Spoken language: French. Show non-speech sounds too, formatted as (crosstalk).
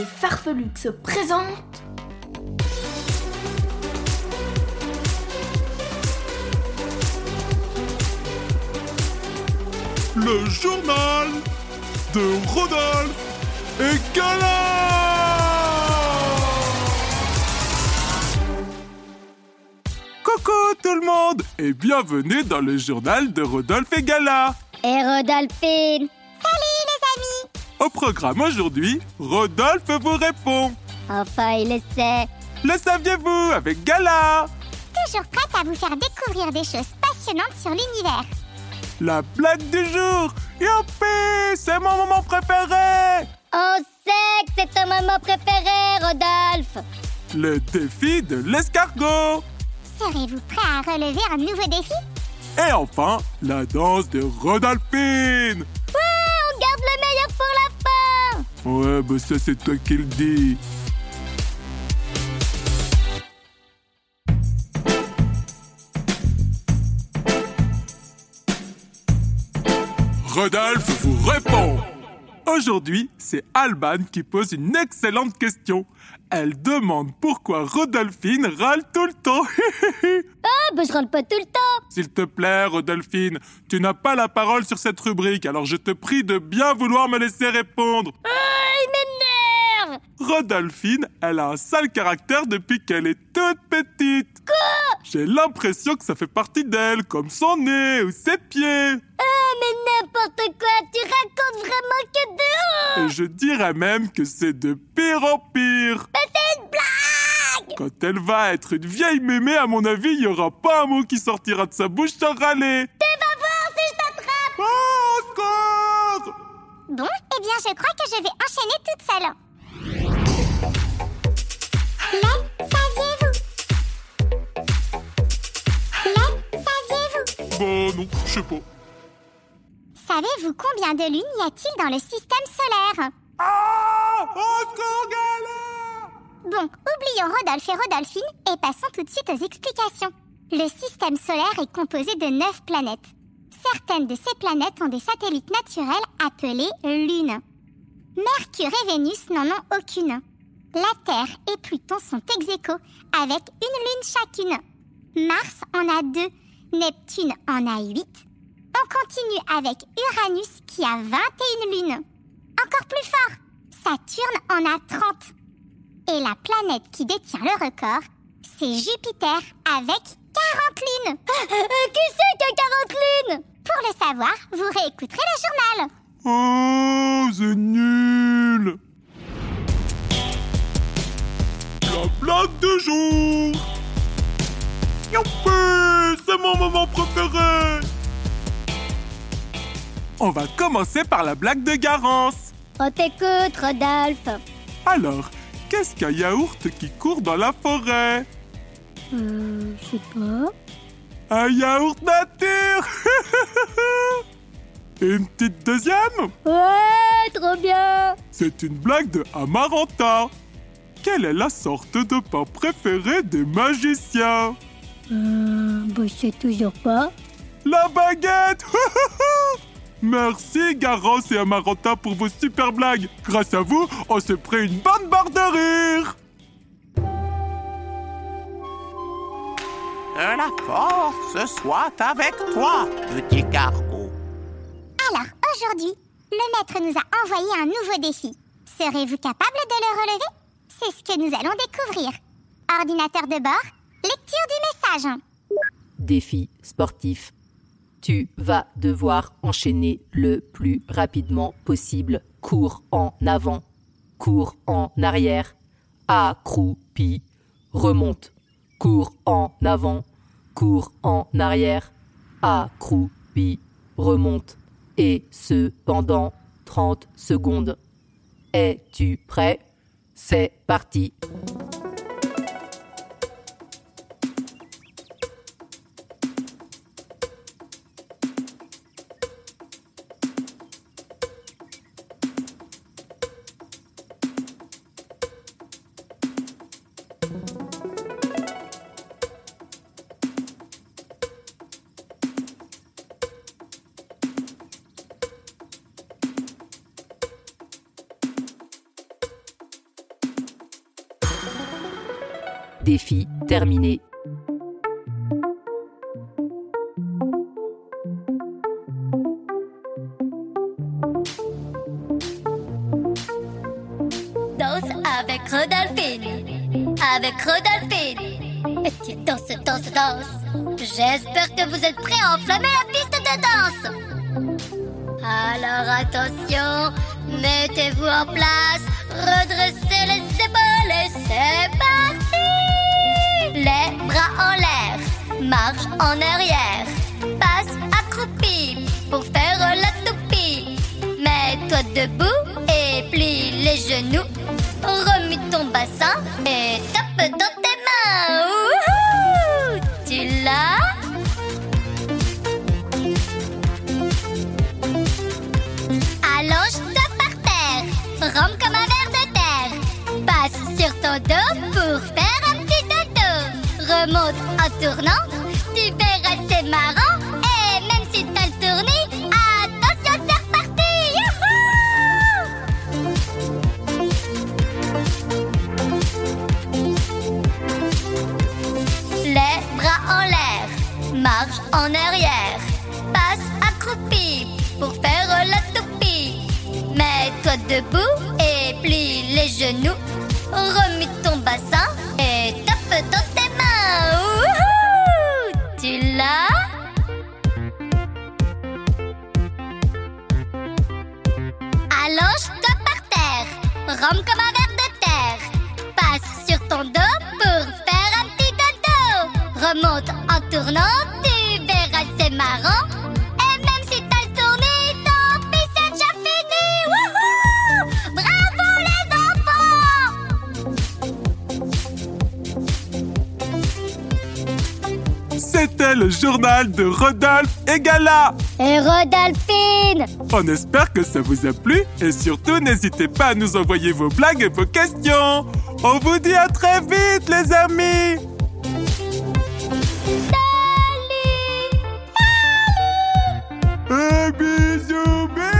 Et Farfelux se présentent. Le journal de Rodolphe et Gala. Coucou tout le monde et bienvenue dans le journal de Rodolphe et Gala. Et Rodolphine Au programme aujourd'hui, Rodolphe vous répond. Enfin, il le sait. Le saviez-vous avec Gala? Toujours prête à vous faire découvrir des choses passionnantes sur l'univers. La blague du jour. Youpi C'est mon moment préféré. On sait que c'est ton moment préféré, Rodolphe. Le défi de l'escargot. Serez-vous prêt à relever un nouveau défi? Et enfin, la danse de Rodolphine Ouais, bah ça c'est toi qui le dis. Rodolphe vous répond. Aujourd'hui, c'est Alban qui pose une excellente question. Elle demande pourquoi Rodolphine râle tout le temps. (laughs) Ah, bah je rentre pas tout le temps. S'il te plaît, Rodolphine, tu n'as pas la parole sur cette rubrique, alors je te prie de bien vouloir me laisser répondre. Ah. Rodolphine, elle a un sale caractère depuis qu'elle est toute petite. Quoi? J'ai l'impression que ça fait partie d'elle, comme son nez ou ses pieds. Ah, mais n'importe quoi. Tu racontes vraiment que de... Et je dirais même que c'est de pire en pire. Mais c'est une blague. Quand elle va être une vieille mémé, à mon avis, il n'y aura pas un mot qui sortira de sa bouche sans râler. Tu vas voir si je t'attrape. Oh, Bon, eh bien, je crois que je vais enchaîner toute seule. Non, je sais pas. Savez-vous combien de lunes y a-t-il dans le système solaire? Ah Au secours, Gala Bon, oublions Rodolphe et Rodolphine et passons tout de suite aux explications. Le système solaire est composé de neuf planètes. Certaines de ces planètes ont des satellites naturels appelés lunes. Mercure et Vénus n'en ont aucune. La Terre et Pluton sont ex avec une lune chacune. Mars en a deux, Neptune en a huit. On continue avec Uranus qui a 21 lunes. Encore plus fort, Saturne en a 30. Et la planète qui détient le record, c'est Jupiter avec 40 lunes. (laughs) qui c'est qui a 40 lunes? Pour le savoir, vous réécouterez le journal. Oh, c'est nul La blague du jour Youpi C'est mon moment préféré On va commencer par la blague de Garance. On t'écoute, Rodolphe. Alors, qu'est-ce qu'un yaourt qui court dans la forêt? Euh, je sais pas. Un yaourt nature (laughs) Une petite deuxième? Ouais, trop bien. C'est une blague de Amaranta. Quelle est la sorte de pain préférée des magiciens? Euh, bah, je sais toujours pas. La baguette (laughs) Merci Garance et Amaranta pour vos super blagues. Grâce à vous, on s'est pris une bonne barre de rire. Que la force soit avec toi, petit cargo. Alors, aujourd'hui, le maître nous a envoyé un nouveau défi. Serez-vous capable de le relever? C'est ce que nous allons découvrir. Ordinateur de bord, lecture du message. Défi sportif. Tu vas devoir enchaîner le plus rapidement possible. Cours en avant, cours en arrière, accroupi, remonte, cours en avant, cours en arrière, accroupi, remonte Et ce pendant 30 secondes. Es-tu prêt? C'est parti. Défi terminé. Danse avec Rodolphine. Avec Rodolphine. Et tu danses, danses, danses. J'espère que vous êtes prêts à enflammer la piste de danse. Alors attention, mettez-vous en place, redressez les épaules et en arrière, c'est marrant. Et même si t'as le tournis, attention c'est reparti. Les bras en l'air, marche en arrière, passe accroupi pour faire la toupie. Mets-toi debout Allonge-toi par terre, rampe comme un ver de terre. Passe sur ton dos pour faire un petit dodo. Remonte en tournant, tu verras c'est marrant. C'était le journal de Rodolphe et Gala. Et Rodolphine On espère que ça vous a plu et surtout n'hésitez pas à nous envoyer vos blagues et vos questions. On vous dit à très vite les amis. Et bisous, bisous.